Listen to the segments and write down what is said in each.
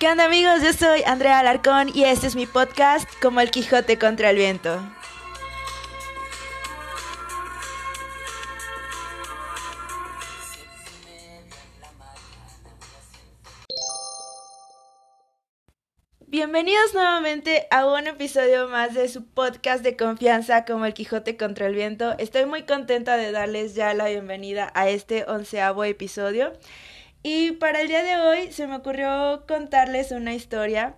¿Qué onda amigos? Yo soy Andrea Alarcón y este es mi podcast Como el Quijote contra el Viento. Bienvenidos nuevamente a un episodio más de su podcast de confianza como el Quijote contra el Viento. Estoy muy contenta de darles ya la bienvenida a este onceavo episodio. Y para el día de hoy se me ocurrió contarles una historia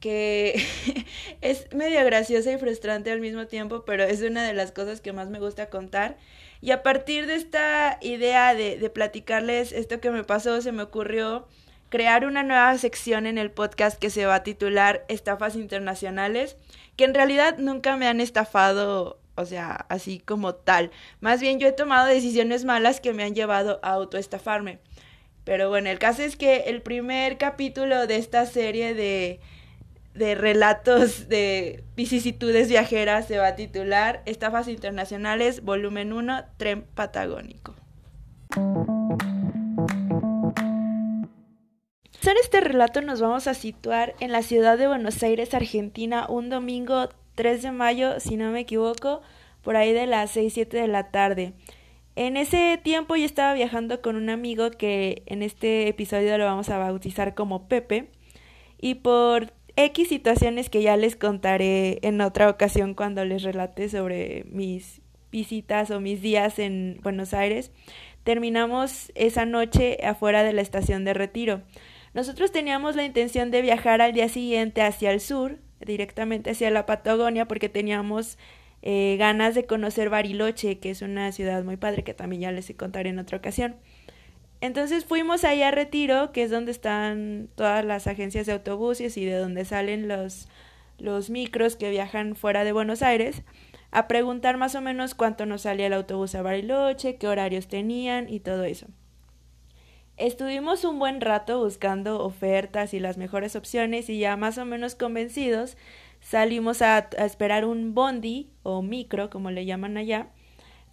que es medio graciosa y frustrante al mismo tiempo, pero es una de las cosas que más me gusta contar. Y a partir de esta idea de, de platicarles esto que me pasó, se me ocurrió crear una nueva sección en el podcast que se va a titular Estafas Internacionales, que en realidad nunca me han estafado, o sea, así como tal. Más bien yo he tomado decisiones malas que me han llevado a autoestafarme. Pero bueno, el caso es que el primer capítulo de esta serie de, de relatos de vicisitudes viajeras se va a titular Estafas Internacionales, volumen 1, Tren Patagónico. En este relato nos vamos a situar en la ciudad de Buenos Aires, Argentina, un domingo 3 de mayo, si no me equivoco, por ahí de las 6, 7 de la tarde. En ese tiempo yo estaba viajando con un amigo que en este episodio lo vamos a bautizar como Pepe y por X situaciones que ya les contaré en otra ocasión cuando les relate sobre mis visitas o mis días en Buenos Aires, terminamos esa noche afuera de la estación de retiro. Nosotros teníamos la intención de viajar al día siguiente hacia el sur, directamente hacia la Patagonia, porque teníamos eh, ganas de conocer Bariloche, que es una ciudad muy padre que también ya les contaré en otra ocasión. Entonces fuimos ahí a Retiro, que es donde están todas las agencias de autobuses y de donde salen los, los micros que viajan fuera de Buenos Aires, a preguntar más o menos cuánto nos salía el autobús a Bariloche, qué horarios tenían y todo eso. Estuvimos un buen rato buscando ofertas y las mejores opciones y ya más o menos convencidos salimos a, esperar un bondi o micro, como le llaman allá,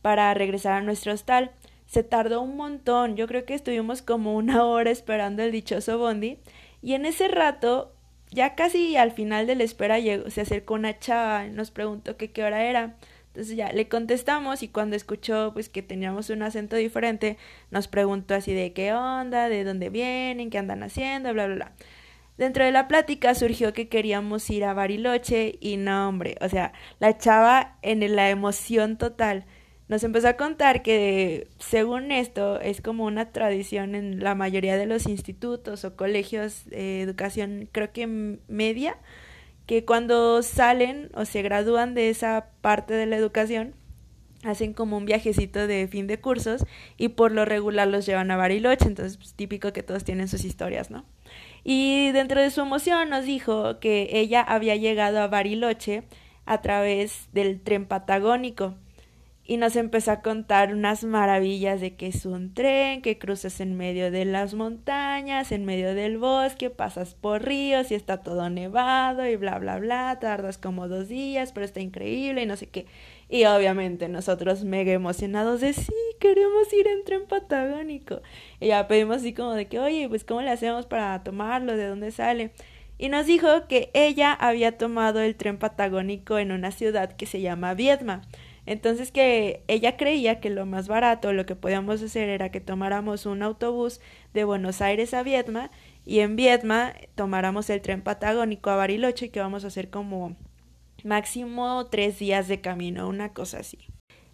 para regresar a nuestro hostal. Se tardó un montón, yo creo que estuvimos como una hora esperando el dichoso bondi y en ese rato, ya casi al final de la espera, llegó, se acercó una chava y nos preguntó que qué hora era. Entonces ya le contestamos y cuando escuchó pues que teníamos un acento diferente, nos preguntó así de qué onda, de dónde vienen, qué andan haciendo, bla, bla, bla. Dentro de la plática surgió que queríamos ir a Bariloche y no, hombre, o sea, la chava en la emoción total nos empezó a contar que según esto es como una tradición en la mayoría de los institutos o colegios de educación, creo que media, que cuando salen o se gradúan de esa parte de la educación, hacen como un viajecito de fin de cursos y por lo regular los llevan a Bariloche, entonces pues, típico que todos tienen sus historias, ¿no? Y dentro de su emoción nos dijo que ella había llegado a Bariloche a través del tren patagónico y nos empezó a contar unas maravillas de que es un tren, que cruzas en medio de las montañas, en medio del bosque, pasas por ríos y está todo nevado y bla, bla, bla, tardas como dos días, pero está increíble y no sé qué. Y obviamente nosotros mega emocionados de sí, queremos ir en tren patagónico. Y ya pedimos así como de que, oye, pues ¿cómo le hacemos para tomarlo? ¿De dónde sale? Y nos dijo que ella había tomado el tren patagónico en una ciudad que se llama Viedma. Entonces que ella creía que lo más barato, lo que podíamos hacer era que tomáramos un autobús de Buenos Aires a Viedma y en Viedma tomáramos el tren patagónico a Bariloche y que vamos a hacer como máximo tres días de camino, una cosa así.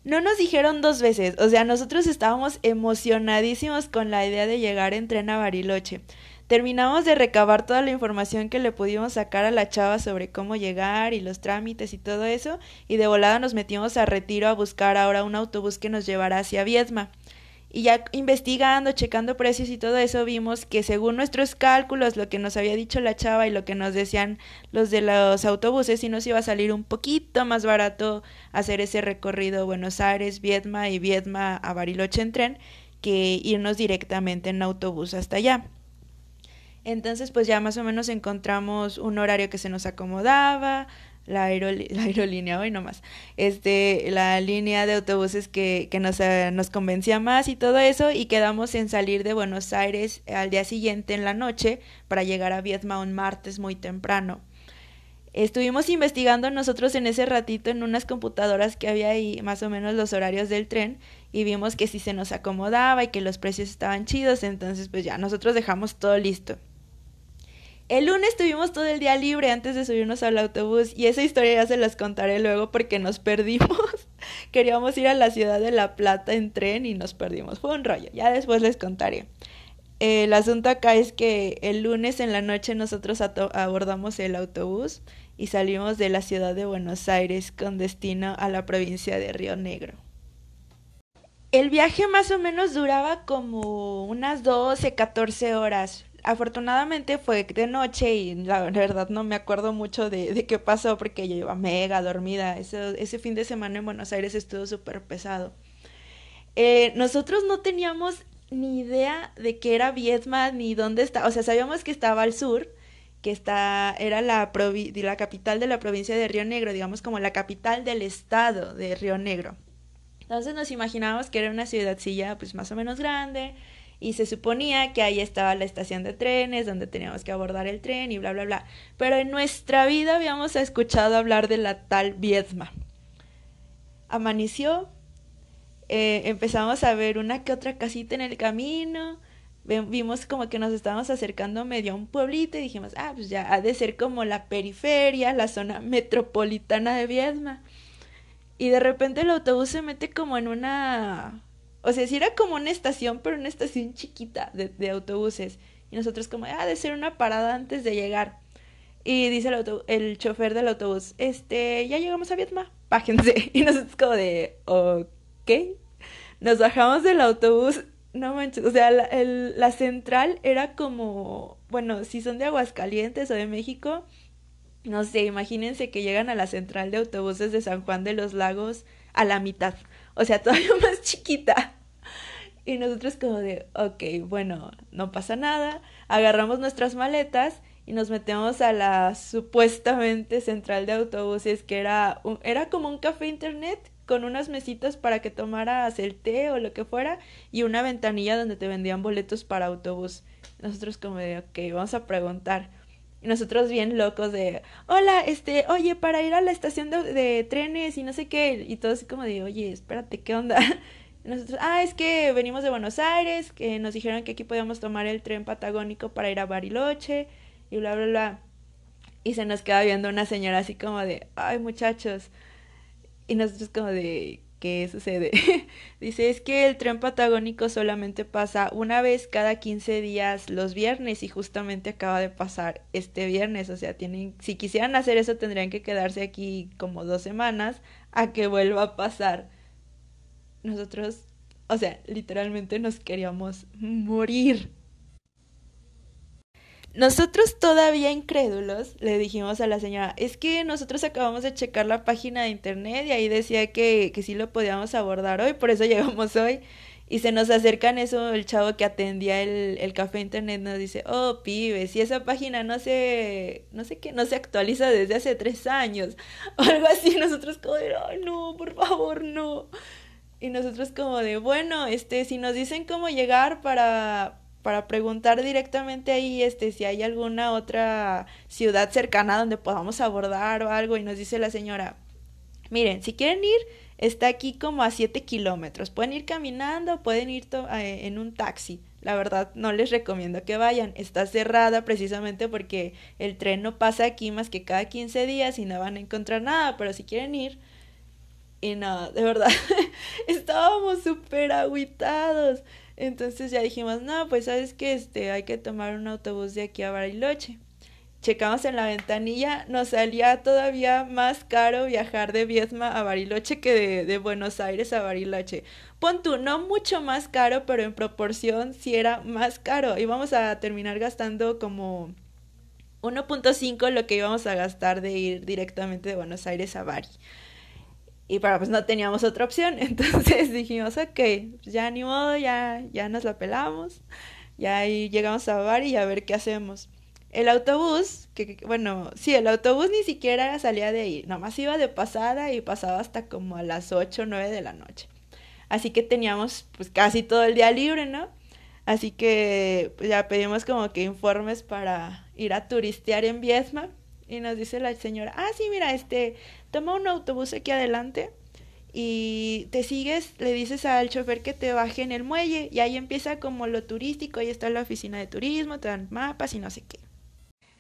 No nos dijeron dos veces, o sea, nosotros estábamos emocionadísimos con la idea de llegar en tren a Bariloche. Terminamos de recabar toda la información que le pudimos sacar a la chava sobre cómo llegar y los trámites y todo eso, y de volada nos metimos a retiro a buscar ahora un autobús que nos llevara hacia Viedma. Y ya investigando, checando precios y todo eso, vimos que según nuestros cálculos, lo que nos había dicho la chava y lo que nos decían los de los autobuses, sí nos iba a salir un poquito más barato hacer ese recorrido Buenos Aires, Viedma y Viedma a Bariloche en tren que irnos directamente en autobús hasta allá. Entonces, pues ya más o menos encontramos un horario que se nos acomodaba, la, aerolínea, hoy nomás, este, la línea de autobuses que, que nos, eh, nos convencía más y todo eso, y quedamos en salir de Buenos Aires al día siguiente en la noche para llegar a Vietma un martes muy temprano. Estuvimos investigando nosotros en ese ratito en unas computadoras que había ahí más o menos los horarios del tren y vimos que si se nos acomodaba y que los precios estaban chidos, entonces pues ya nosotros dejamos todo listo. El lunes tuvimos todo el día libre antes de subirnos al autobús y esa historia ya se las contaré luego porque nos perdimos. Queríamos ir a la ciudad de La Plata en tren y nos perdimos. Fue un rollo, ya después les contaré. el asunto acá es que el lunes en la noche nosotros abordamos el autobús y salimos de la ciudad de Buenos Aires con destino a la provincia de Río Negro. El viaje más o menos duraba como unas 12, 14 horas afortunadamente fue de noche y la verdad no me acuerdo mucho de, qué pasó porque yo iba mega dormida. Ese, ese fin de semana en Buenos Aires estuvo súper pesado. Eh, nosotros no teníamos ni idea de qué era Viedma ni dónde está. O sea, sabíamos que estaba al sur, que está, era la, la capital de la provincia de Río Negro, digamos como la capital del estado de Río Negro. Entonces nos imaginábamos que era una ciudadcilla pues más o menos grande, y se suponía que ahí estaba la estación de trenes donde teníamos que abordar el tren y bla, bla, bla. Pero en nuestra vida habíamos escuchado hablar de la tal Viedma. Amaneció, eh, empezamos a ver una que otra casita en el camino, vimos como que nos estábamos acercando medio a un pueblito y dijimos, ah, pues ya ha de ser como la periferia, la zona metropolitana de Viedma. Y de repente el autobús se mete como en una o sea, si era como una estación, pero una estación chiquita de, autobuses. Y nosotros como, ah, de ser una parada antes de llegar. Y dice el, el chofer del autobús, este, ya llegamos a Vietma, bájense. Y nosotros como de, ok. Nos bajamos del autobús, no manches, o sea, la, el, la central era como, bueno, si son de Aguascalientes o de México, no sé, imagínense que llegan a la central de autobuses de San Juan de los Lagos a la mitad, o sea, todavía más chiquita. Y nosotros como de, ok, bueno, no pasa nada, agarramos nuestras maletas y nos metemos a la supuestamente central de autobuses, que era, era como un café internet con unas mesitas para que tomaras el té o lo que fuera y una ventanilla donde te vendían boletos para autobús. Nosotros como de, ok, vamos a preguntar. Y nosotros bien locos de, hola, este, oye, para ir a la estación de, trenes y no sé qué. Y todos así como de, oye, espérate, ¿qué onda? Nosotros, ah, es que venimos de Buenos Aires, que nos dijeron que aquí podíamos tomar el tren patagónico para ir a Bariloche y bla, bla, bla. Y se nos queda viendo una señora así como de, ay muchachos. Y nosotros como de, ¿qué sucede? Dice, es que el tren patagónico solamente pasa una vez cada 15 días los viernes y justamente acaba de pasar este viernes. O sea, tienen, si quisieran hacer eso tendrían que quedarse aquí como dos semanas a que vuelva a pasar nosotros, o sea, literalmente nos queríamos morir. Nosotros todavía incrédulos le dijimos a la señora, es que nosotros acabamos de checar la página de internet y ahí decía que, que sí lo podíamos abordar hoy, por eso llegamos hoy. Y se nos acerca en eso el chavo que atendía el, el café internet nos dice, oh pibe, si esa página no se, no sé qué, no se actualiza desde hace tres años, o algo así, nosotros como, no, por favor, no. Y nosotros como de, bueno, este, si nos dicen cómo llegar para, para preguntar directamente ahí, este, si hay alguna otra ciudad cercana donde podamos abordar o algo, y nos dice la señora, miren, si quieren ir, está aquí como a 7 kilómetros, pueden ir caminando, pueden ir eh, en un taxi. La verdad, no les recomiendo que vayan. Está cerrada precisamente porque el tren no pasa aquí más que cada 15 días y no van a encontrar nada. Pero si quieren ir, y no, de verdad, estábamos súper aguitados. Entonces ya dijimos, no, pues sabes que este, hay que tomar un autobús de aquí a Bariloche. Checamos en la ventanilla, nos salía todavía más caro viajar de Viedma a Bariloche que de, de Buenos Aires a Bariloche. Pon tú, no mucho más caro, pero en proporción sí era más caro. Íbamos a terminar gastando como 1.5 lo que íbamos a gastar de ir directamente de Buenos Aires a Bari. Y para pues no teníamos otra opción, entonces dijimos, ok, ya ni modo, ya, ya nos la pelamos, ya ahí llegamos a Bari y a ver qué hacemos. El autobús, que, bueno, sí, el autobús ni siquiera salía de ahí, nomás iba de pasada y pasaba hasta como a las 8 o 9 de la noche. Así que teníamos pues casi todo el día libre, ¿no? Así que pues, ya pedimos como que informes para ir a turistear en Viesma y nos dice la señora, ah, sí, mira, este, toma un autobús aquí adelante y te sigues, le dices al chofer que te baje en el muelle y ahí empieza como lo turístico, ahí está la oficina de turismo, te dan mapas y no sé qué.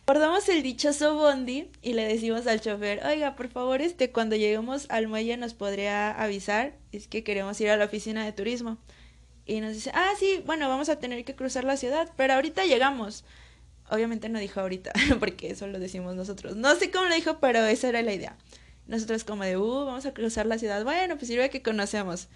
Acordamos el dichoso Bondi y le decimos al chofer, oiga, por favor, este, cuando lleguemos al muelle nos podría avisar, es que queremos ir a la oficina de turismo. Y nos dice, ah, sí, bueno, vamos a tener que cruzar la ciudad, pero ahorita llegamos. Obviamente no dijo ahorita, porque eso lo decimos nosotros. No sé cómo lo dijo, pero esa era la idea. Nosotros como de, uh, vamos a cruzar la ciudad. Bueno, pues sirve que conocemos.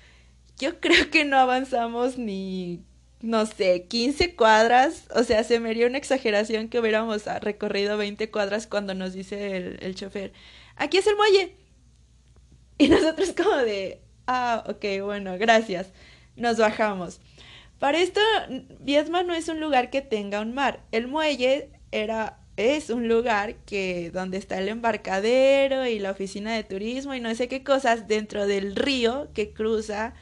Yo creo que no avanzamos ni no sé, 15 cuadras, o sea, se me haría una exageración que hubiéramos recorrido 20 cuadras cuando nos dice el, el chofer, aquí es el muelle. Y nosotros como de, ah, ok, bueno, gracias. Nos bajamos. Para esto, Viesma no es un lugar que tenga un mar. El muelle era es un lugar que donde está el embarcadero y la oficina de turismo y no sé qué cosas dentro del río que cruza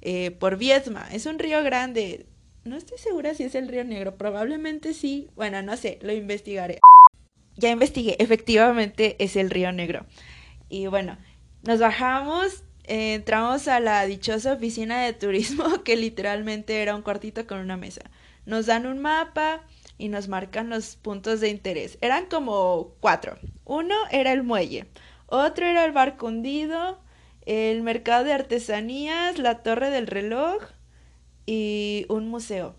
eh, por Viesma. Es un río grande, no estoy segura si es el Río Negro, probablemente sí. Bueno, no sé, lo investigaré. Ya investigué, efectivamente es el Río Negro. Y bueno, nos bajamos, entramos a la dichosa oficina de turismo, que literalmente era un cuartito con una mesa. Nos dan un mapa y nos marcan los puntos de interés. Eran como cuatro. Uno era el muelle, otro era el barco hundido, el mercado de artesanías, la torre del reloj, y un museo.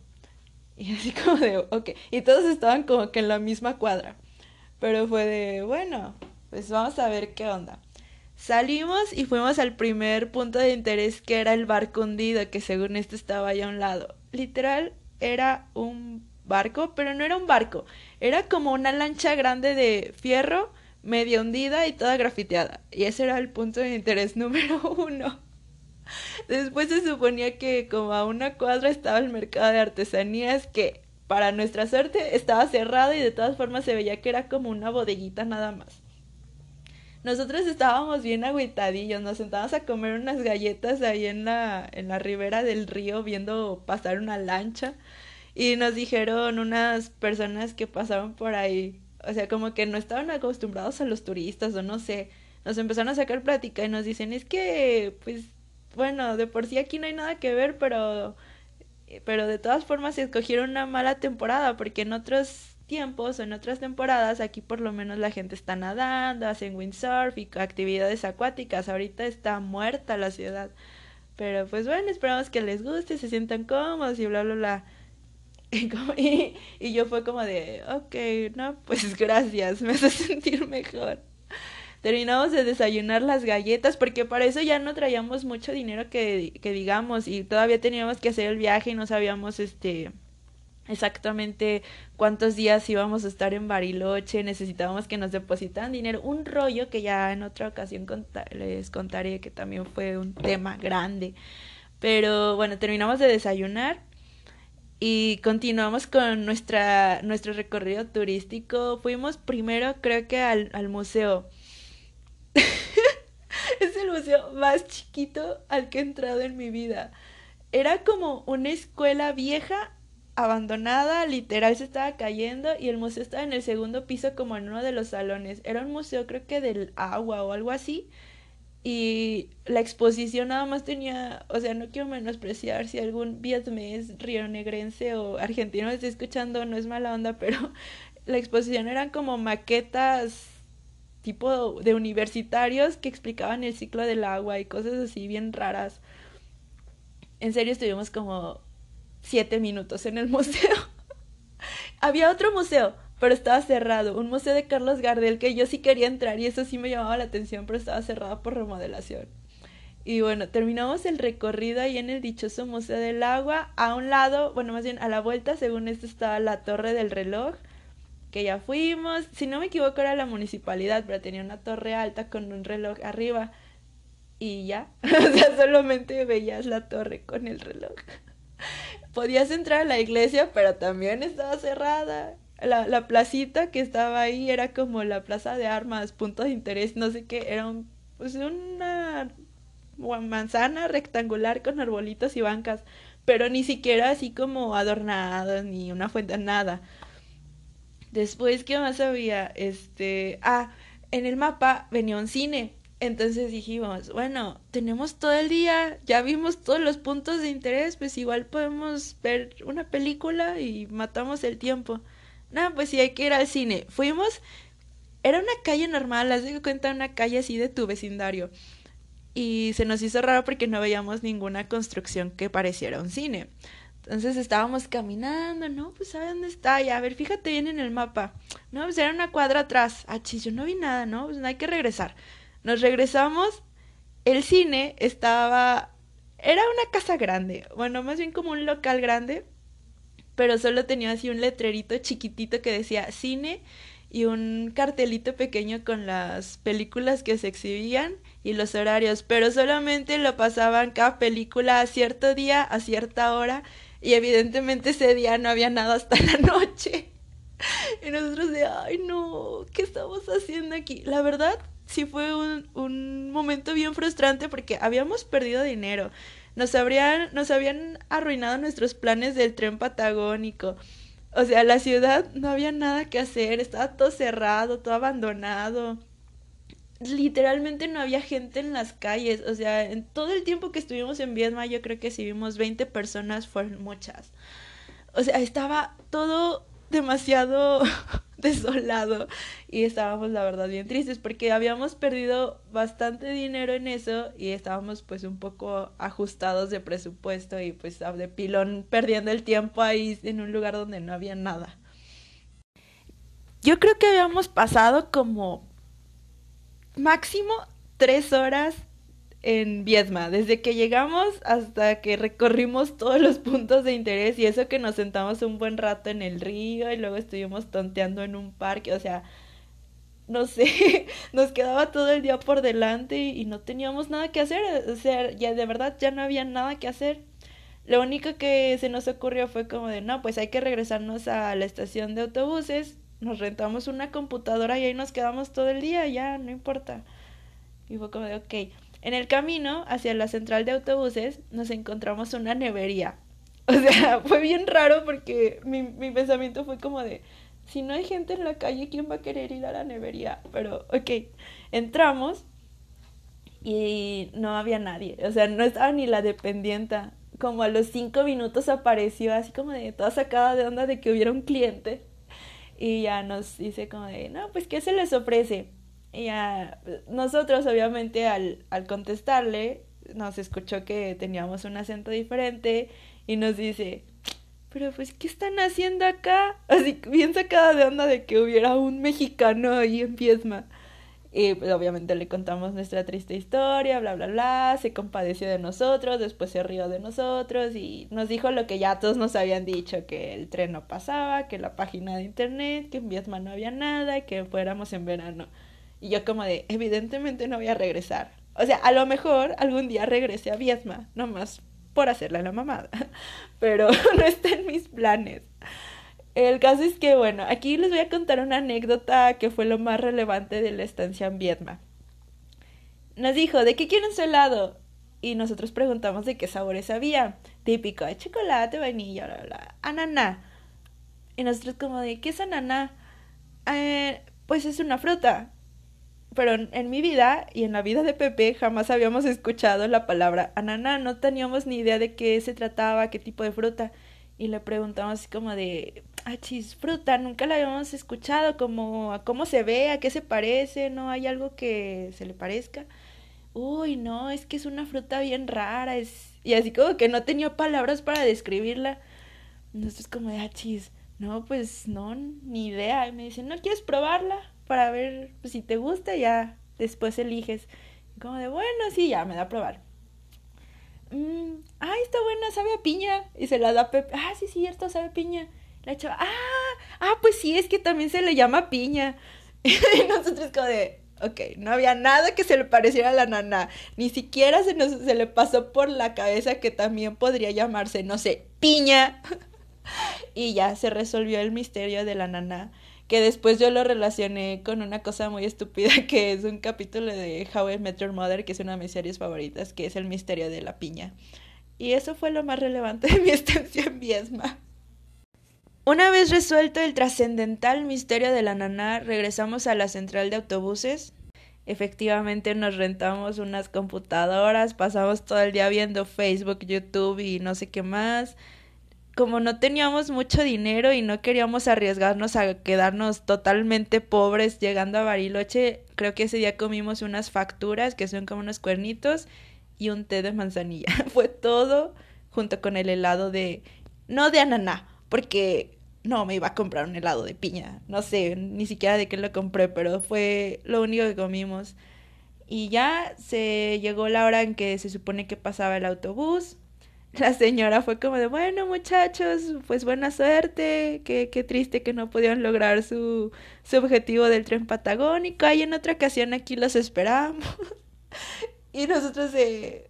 Y así como de, ok. Y todos estaban como que en la misma cuadra. Pero fue de, bueno, pues vamos a ver qué onda. Salimos y fuimos al primer punto de interés que era el barco hundido, que según esto estaba allá a un lado. Literal, era un barco, pero no era un barco. Era como una lancha grande de fierro, medio hundida y toda grafiteada. Y ese era el punto de interés número uno. Después se suponía que como a una cuadra estaba el mercado de artesanías que para nuestra suerte estaba cerrado y de todas formas se veía que era como una bodeguita nada más. Nosotros estábamos bien agüitadillos, nos sentábamos a comer unas galletas ahí en la, en la ribera del río viendo pasar una lancha y nos dijeron unas personas que pasaron por ahí, o sea, como que no estaban acostumbrados a los turistas o no sé, nos empezaron a sacar plática y nos dicen, es que pues bueno, de por sí aquí no hay nada que ver, pero, pero de todas formas escogieron una mala temporada, porque en otros tiempos o en otras temporadas aquí por lo menos la gente está nadando, hacen windsurf y actividades acuáticas. Ahorita está muerta la ciudad. Pero pues bueno, esperamos que les guste, se sientan cómodos y bla, bla, bla. Y, yo fue como de, ok, no, pues gracias, me hace sentir mejor terminamos de desayunar las galletas porque para eso ya no traíamos mucho dinero que, que digamos y todavía teníamos que hacer el viaje y no sabíamos este exactamente cuántos días íbamos a estar en Bariloche, necesitábamos que nos depositaran dinero, un rollo que ya en otra ocasión les contaré que también fue un tema grande. Pero bueno, terminamos de desayunar y continuamos con nuestra, nuestro recorrido turístico. Fuimos primero creo que al, al museo es el museo más chiquito al que he entrado en mi vida. Era como una escuela vieja, abandonada, literal se estaba cayendo y el museo estaba en el segundo piso como en uno de los salones. Era un museo creo que del agua o algo así. Y la exposición nada más tenía, o sea, no quiero menospreciar si algún vietnamés, rionegrense o argentino está escuchando, no es mala onda, pero la exposición eran como maquetas tipo de universitarios que explicaban el ciclo del agua y cosas así bien raras. En serio estuvimos como siete minutos en el museo. Había otro museo, pero estaba cerrado. Un museo de Carlos Gardel que yo sí quería entrar y eso sí me llamaba la atención, pero estaba cerrado por remodelación. Y bueno, terminamos el recorrido ahí en el dichoso Museo del Agua. A un lado, bueno, más bien a la vuelta, según esto estaba la Torre del Reloj que ya fuimos. Si no me equivoco era la municipalidad, pero tenía una torre alta con un reloj arriba. Y ya, o sea, solamente veías la torre con el reloj. Podías entrar a la iglesia, pero también estaba cerrada. la, la placita que estaba ahí era como la plaza de armas, punto de interés, no sé qué, era un, pues una manzana rectangular con arbolitos y bancas, pero ni siquiera así como adornados, ni una fuente, nada. Después, ¿qué más había? Este, ah, en el mapa venía un cine. Entonces dijimos, bueno, tenemos todo el día, ya vimos todos los puntos de interés, pues igual podemos ver una película y matamos el tiempo. No, pues sí, hay que ir al cine. Fuimos, era una calle normal, haz de cuenta una calle así de tu vecindario. Y se nos hizo raro porque no veíamos ninguna construcción que pareciera un cine. Entonces estábamos caminando, ¿no? Pues ¿sabe dónde está? Ya, a ver, fíjate bien en el mapa. No, pues era una cuadra atrás. Ah, chis, yo no vi nada, ¿no? Pues no hay que regresar. Nos regresamos. El cine estaba... Era una casa grande. Bueno, más bien como un local grande. Pero solo tenía así un letrerito chiquitito que decía cine y un cartelito pequeño con las películas que se exhibían y los horarios, pero solamente lo pasaban cada película a cierto día, a cierta hora, y evidentemente ese día no había nada hasta la noche. Y nosotros de, ay no, ¿qué estamos haciendo aquí? La verdad, sí fue un, un momento bien frustrante porque habíamos perdido dinero. Nos, habrían, nos habían arruinado nuestros planes del tren patagónico. O sea, la ciudad no había nada que hacer, estaba todo cerrado, todo abandonado. Literalmente no había gente en las calles. O sea, en todo el tiempo que estuvimos en Viedma, yo creo que si vimos 20 personas, fueron muchas. O sea, estaba todo demasiado desolado y estábamos la verdad bien tristes porque habíamos perdido bastante dinero en eso y estábamos pues un poco ajustados de presupuesto y pues de pilón perdiendo el tiempo ahí en un lugar donde no había nada. Yo creo que habíamos pasado como máximo tres horas en Viedma, desde que llegamos hasta que recorrimos todos los puntos de interés y eso que nos sentamos un buen rato en el río y luego estuvimos tonteando en un parque, o sea, no sé, nos quedaba todo el día por delante y, no teníamos nada que hacer, o sea, ya de verdad ya no había nada que hacer. Lo único que se nos ocurrió fue como de, no, pues hay que regresarnos a la estación de autobuses, nos rentamos una computadora y ahí nos quedamos todo el día, ya, no importa. Y fue como de, ok. En el camino hacia la central de autobuses nos encontramos una nevería. O sea, fue bien raro porque mi, mi pensamiento fue como de, si no hay gente en la calle, ¿quién va a querer ir a la nevería? Pero, ok, entramos y no había nadie. O sea, no estaba ni la dependienta. Como a los cinco minutos apareció así como de toda sacada de onda de que hubiera un cliente. Y ya nos dice como de, no, pues, ¿qué se les ofrece? Y ya, nosotros obviamente al, al contestarle, nos escuchó que teníamos un acento diferente y nos dice, pero pues, ¿qué están haciendo acá? Así bien sacada de onda de que hubiera un mexicano ahí en Piesma. Y pues obviamente le contamos nuestra triste historia, bla, bla, bla, se compadeció de nosotros, después se rió de nosotros y nos dijo lo que ya todos nos habían dicho, que el tren no pasaba, que la página de internet, que en Viesma no había nada, que fuéramos en verano. Y yo como de, evidentemente no voy a regresar. O sea, a lo mejor algún día regrese a Viesma, nomás por hacerle la mamada. Pero no está en mis planes. El caso es que, bueno, aquí les voy a contar una anécdota que fue lo más relevante de la estancia en Vietma. Nos dijo, ¿de qué quieren su helado? Y nosotros preguntamos de qué sabores había. Típico, de chocolate, vainilla, bla, bla, ananá. Y nosotros como de, ¿qué es ananá? Eh, pues es una fruta pero en, mi vida y en la vida de Pepe jamás habíamos escuchado la palabra ananá, no teníamos ni idea de qué se trataba, qué tipo de fruta. Y le preguntamos así como de, ah, chis, fruta, nunca la habíamos escuchado, como a cómo se ve, a qué se parece, ¿no? ¿Hay algo que se le parezca? Uy, no, es que es una fruta bien rara, es... Y así como que no tenía palabras para describirla. Entonces como de, ah, chis, no, pues no, ni idea. Y me dice, ¿no quieres probarla? Para ver si te gusta, ya después eliges. Como de, bueno, sí, ya me da a probar. Mm, ay, está buena, sabe a piña. Y se la da a Pepe. Ah, sí, cierto, sabe a piña. La hecho, ah, ah, pues sí, es que también se le llama piña. y nosotros como de, ok, no había nada que se le pareciera a la nana. Ni siquiera se, nos, se le pasó por la cabeza que también podría llamarse, no sé, piña. y ya se resolvió el misterio de la nana que después yo lo relacioné con una cosa muy estúpida que es un capítulo de How I Met Your Mother, que es una de mis series favoritas, que es el misterio de la piña. Y eso fue lo más relevante de mi estancia en Viesma. Una vez resuelto el trascendental misterio de la naná, regresamos a la central de autobuses. Efectivamente nos rentamos unas computadoras, pasamos todo el día viendo Facebook, YouTube y no sé qué más como no teníamos mucho dinero y no queríamos arriesgarnos a quedarnos totalmente pobres llegando a Bariloche, creo que ese día comimos unas facturas que son como unos cuernitos y un té de manzanilla. Fue todo junto con el helado de... no de ananá, porque no me iba a comprar un helado de piña. No sé, ni siquiera de qué lo compré, pero fue lo único que comimos. Y ya se llegó la hora en que se supone que pasaba el autobús la señora fue como de, bueno muchachos, pues buena suerte, qué, qué triste que no pudieron lograr su, su objetivo del tren patagónico, y en otra ocasión aquí los esperamos. y nosotros de,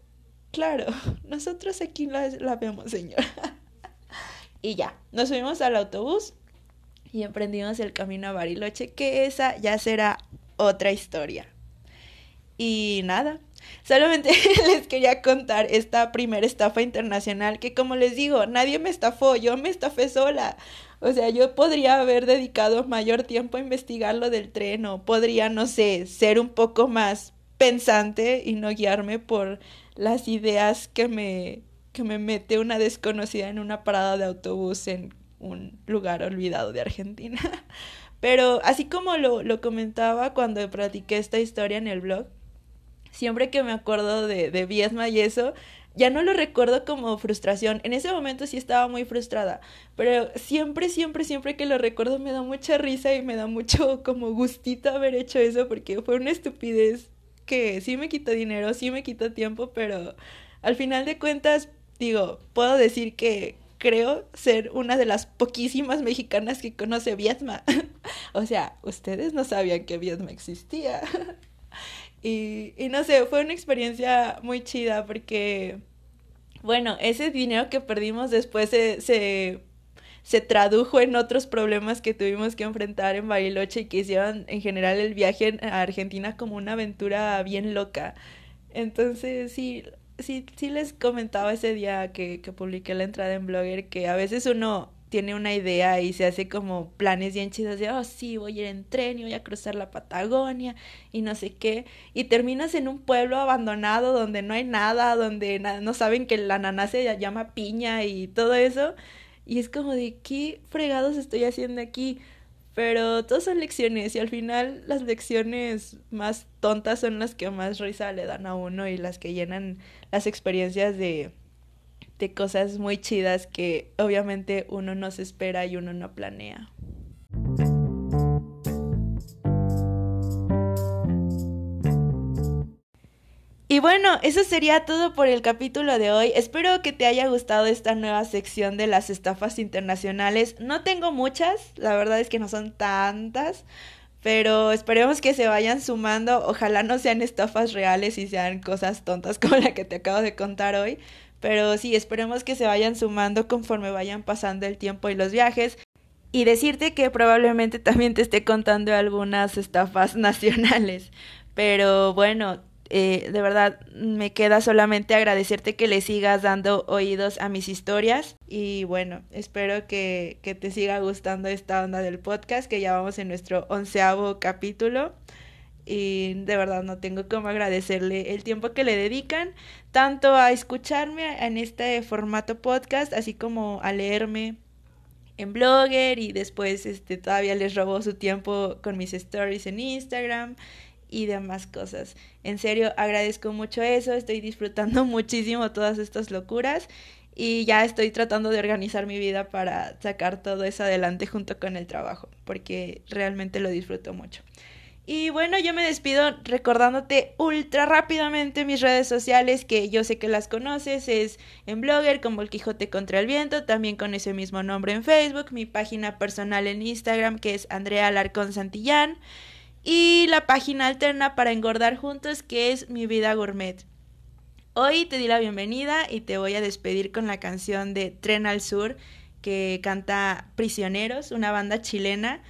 claro, nosotros aquí la, vemos señora. y ya, nos subimos al autobús y emprendimos el camino a Bariloche, que esa ya será otra historia. Y nada, Solamente les quería contar esta primera estafa internacional que como les digo, nadie me estafó, yo me estafé sola. O sea, yo podría haber dedicado mayor tiempo a investigar lo del tren o podría, no sé, ser un poco más pensante y no guiarme por las ideas que me, que me mete una desconocida en una parada de autobús en un lugar olvidado de Argentina. Pero así como lo, lo comentaba cuando practiqué esta historia en el blog, siempre que me acuerdo de, de Viesma y eso, ya no lo recuerdo como frustración. En ese momento sí estaba muy frustrada, pero siempre, siempre, siempre que lo recuerdo me da mucha risa y me da mucho como gustito haber hecho eso porque fue una estupidez que sí me quitó dinero, sí me quitó tiempo, pero al final de cuentas, digo, puedo decir que creo ser una de las poquísimas mexicanas que conoce Vietma. o sea, ustedes no sabían que Vietma existía. Y, y no sé, fue una experiencia muy chida porque, bueno, ese dinero que perdimos después se, se, se tradujo en otros problemas que tuvimos que enfrentar en Bariloche y que hicieron en general el viaje a Argentina como una aventura bien loca. Entonces, sí, sí, sí les comentaba ese día que, que publiqué la entrada en Blogger que a veces uno tiene una idea y se hace como planes bien chidos de, oh, sí, voy a ir en tren y voy a cruzar la Patagonia y no sé qué. Y terminas en un pueblo abandonado donde no hay nada, donde no saben que la nana se llama piña y todo eso. Y es como de, ¿qué fregados estoy haciendo aquí? Pero todas son lecciones y al final las lecciones más tontas son las que más risa le dan a uno y las que llenan las experiencias de de cosas muy chidas que obviamente uno no se espera y uno no planea. Y bueno, eso sería todo por el capítulo de hoy. Espero que te haya gustado esta nueva sección de las estafas internacionales. No tengo muchas, la verdad es que no son tantas, pero esperemos que se vayan sumando. Ojalá no sean estafas reales y sean cosas tontas como la que te acabo de contar hoy. Pero sí, esperemos que se vayan sumando conforme vayan pasando el tiempo y los viajes. Y decirte que probablemente también te esté contando algunas estafas nacionales. Pero bueno, eh, de verdad me queda solamente agradecerte que le sigas dando oídos a mis historias. Y bueno, espero que, que te siga gustando esta onda del podcast, que ya vamos en nuestro onceavo capítulo y de verdad no tengo cómo agradecerle el tiempo que le dedican tanto a escucharme en este formato podcast así como a leerme en Blogger y después este todavía les robó su tiempo con mis stories en Instagram y demás cosas. En serio, agradezco mucho eso, estoy disfrutando muchísimo todas estas locuras y ya estoy tratando de organizar mi vida para sacar todo eso adelante junto con el trabajo, porque realmente lo disfruto mucho. Y bueno, yo me despido recordándote ultra rápidamente mis redes sociales, que yo sé que las conoces, es en Blogger como El Quijote contra el Viento, también con ese mismo nombre en Facebook, mi página personal en Instagram, que es Andrea Alarcón Santillán, y la página alterna para engordar juntos, que es Mi Vida Gourmet. Hoy te di la bienvenida y te voy a despedir con la canción de Tren al Sur, que canta Prisioneros, una banda chilena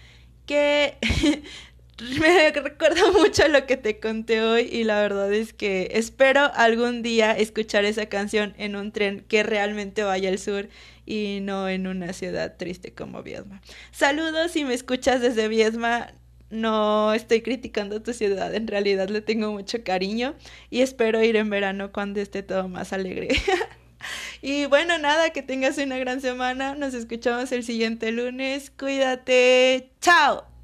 que me recuerda mucho lo que te conté hoy y la verdad es que espero algún día escuchar esa canción en un tren que realmente vaya al sur y no en una ciudad triste como Viedma. Saludos si me escuchas desde Viedma. No estoy criticando tu ciudad, en realidad le tengo mucho cariño y espero ir en verano cuando esté todo más alegre. y bueno, nada, que tengas una gran semana. Nos escuchamos el siguiente lunes. Cuídate. Chao.